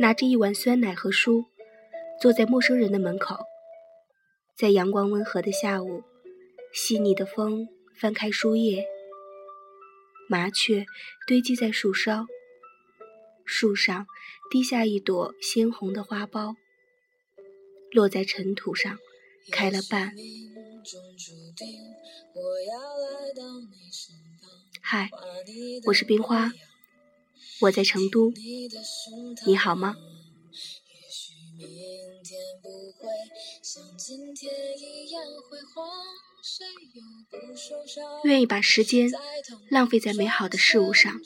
拿着一碗酸奶和书，坐在陌生人的门口，在阳光温和的下午，细腻的风翻开书页，麻雀堆积在树梢，树上滴下一朵鲜红的花苞，落在尘土上，开了瓣。嗨，我是冰花，我在成都，你好吗？愿意把时间浪费在美好的事物上。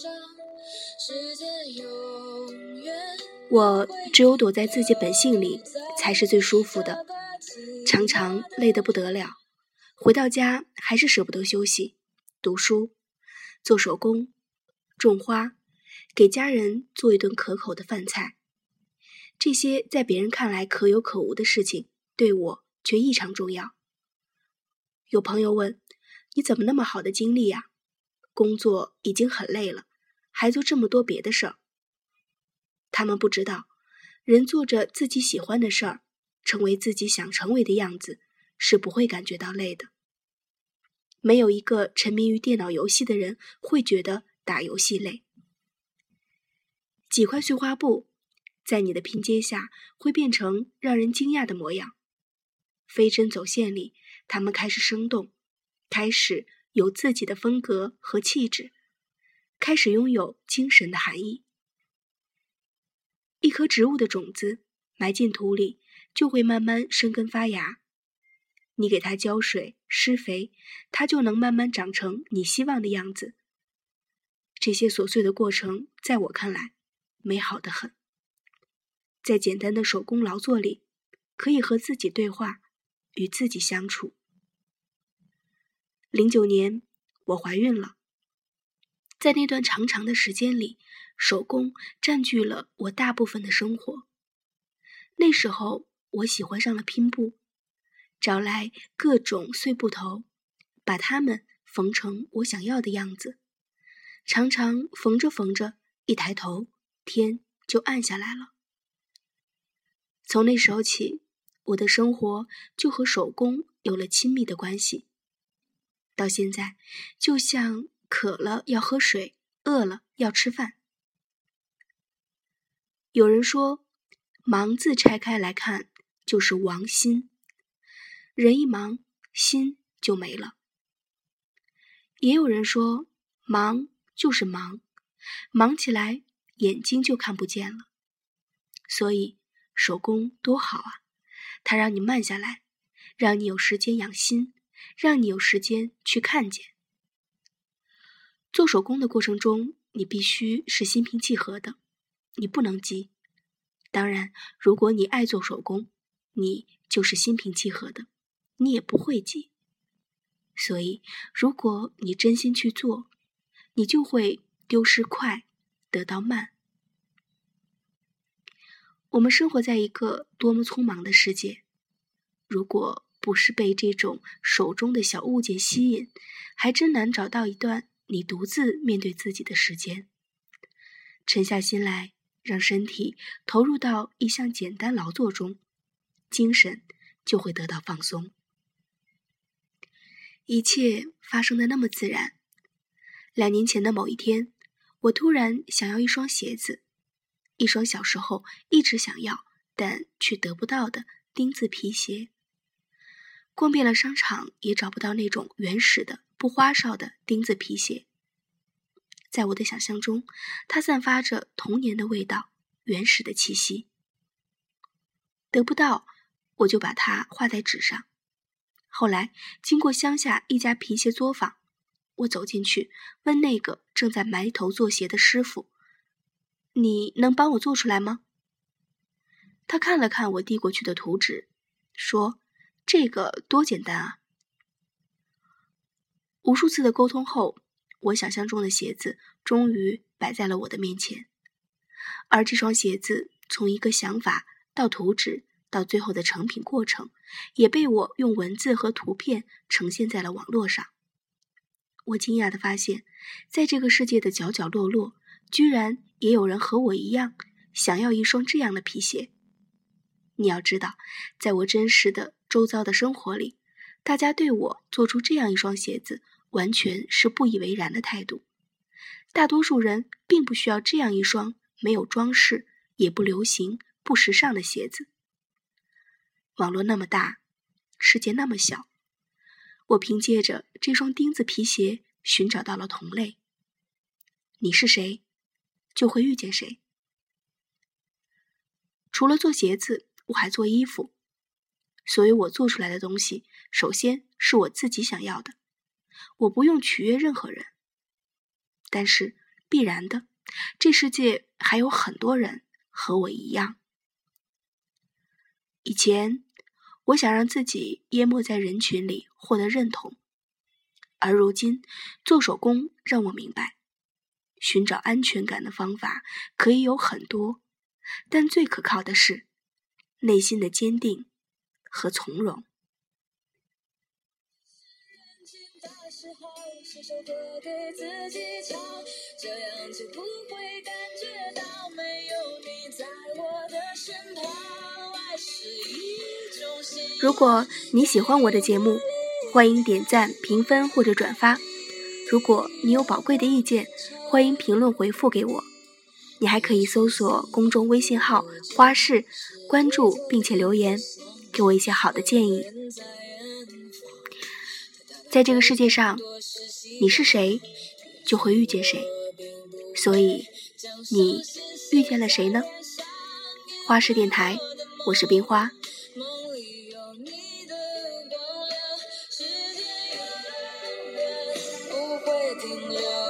我只有躲在自己本性里，才是最舒服的。常常累得不得了，回到家还是舍不得休息，读书。做手工、种花，给家人做一顿可口的饭菜，这些在别人看来可有可无的事情，对我却异常重要。有朋友问：“你怎么那么好的精力呀？工作已经很累了，还做这么多别的事儿？”他们不知道，人做着自己喜欢的事儿，成为自己想成为的样子，是不会感觉到累的。没有一个沉迷于电脑游戏的人会觉得打游戏累。几块碎花布，在你的拼接下会变成让人惊讶的模样。飞针走线里，它们开始生动，开始有自己的风格和气质，开始拥有精神的含义。一颗植物的种子埋进土里，就会慢慢生根发芽。你给它浇水、施肥，它就能慢慢长成你希望的样子。这些琐碎的过程，在我看来，美好的很。在简单的手工劳作里，可以和自己对话，与自己相处。零九年，我怀孕了。在那段长长的时间里，手工占据了我大部分的生活。那时候，我喜欢上了拼布。找来各种碎布头，把它们缝成我想要的样子。常常缝着缝着，一抬头，天就暗下来了。从那时候起，我的生活就和手工有了亲密的关系。到现在，就像渴了要喝水，饿了要吃饭。有人说，“忙”字拆开来看，就是王心。人一忙，心就没了。也有人说，忙就是忙，忙起来眼睛就看不见了。所以手工多好啊，它让你慢下来，让你有时间养心，让你有时间去看见。做手工的过程中，你必须是心平气和的，你不能急。当然，如果你爱做手工，你就是心平气和的。你也不会急，所以如果你真心去做，你就会丢失快，得到慢。我们生活在一个多么匆忙的世界，如果不是被这种手中的小物件吸引，还真难找到一段你独自面对自己的时间。沉下心来，让身体投入到一项简单劳作中，精神就会得到放松。一切发生的那么自然。两年前的某一天，我突然想要一双鞋子，一双小时候一直想要但却得不到的钉子皮鞋。逛遍了商场，也找不到那种原始的、不花哨的钉子皮鞋。在我的想象中，它散发着童年的味道，原始的气息。得不到，我就把它画在纸上。后来，经过乡下一家皮鞋作坊，我走进去，问那个正在埋头做鞋的师傅：“你能帮我做出来吗？”他看了看我递过去的图纸，说：“这个多简单啊！”无数次的沟通后，我想象中的鞋子终于摆在了我的面前，而这双鞋子从一个想法到图纸。到最后的成品过程，也被我用文字和图片呈现在了网络上。我惊讶地发现，在这个世界的角角落落，居然也有人和我一样，想要一双这样的皮鞋。你要知道，在我真实的周遭的生活里，大家对我做出这样一双鞋子，完全是不以为然的态度。大多数人并不需要这样一双没有装饰、也不流行、不时尚的鞋子。网络那么大，世界那么小，我凭借着这双钉子皮鞋寻找到了同类。你是谁，就会遇见谁。除了做鞋子。我还做衣服，所以我做出来的东西，首先是我自己想要的，我不用取悦任何人。但是必然的，这世界还有很多人和我一样。以前，我想让自己淹没在人群里，获得认同，而如今，做手工让我明白，寻找安全感的方法可以有很多，但最可靠的是。内心的坚定和从容。这样就不会感觉到没有你在我的身旁如果你喜欢我的节目，欢迎点赞、评分或者转发。如果你有宝贵的意见，欢迎评论回复给我。你还可以搜索公众微信号“花市”，关注并且留言，给我一些好的建议。在这个世界上，你是谁，就会遇见谁。所以，你遇见了谁呢？花市电台，我是冰花。something.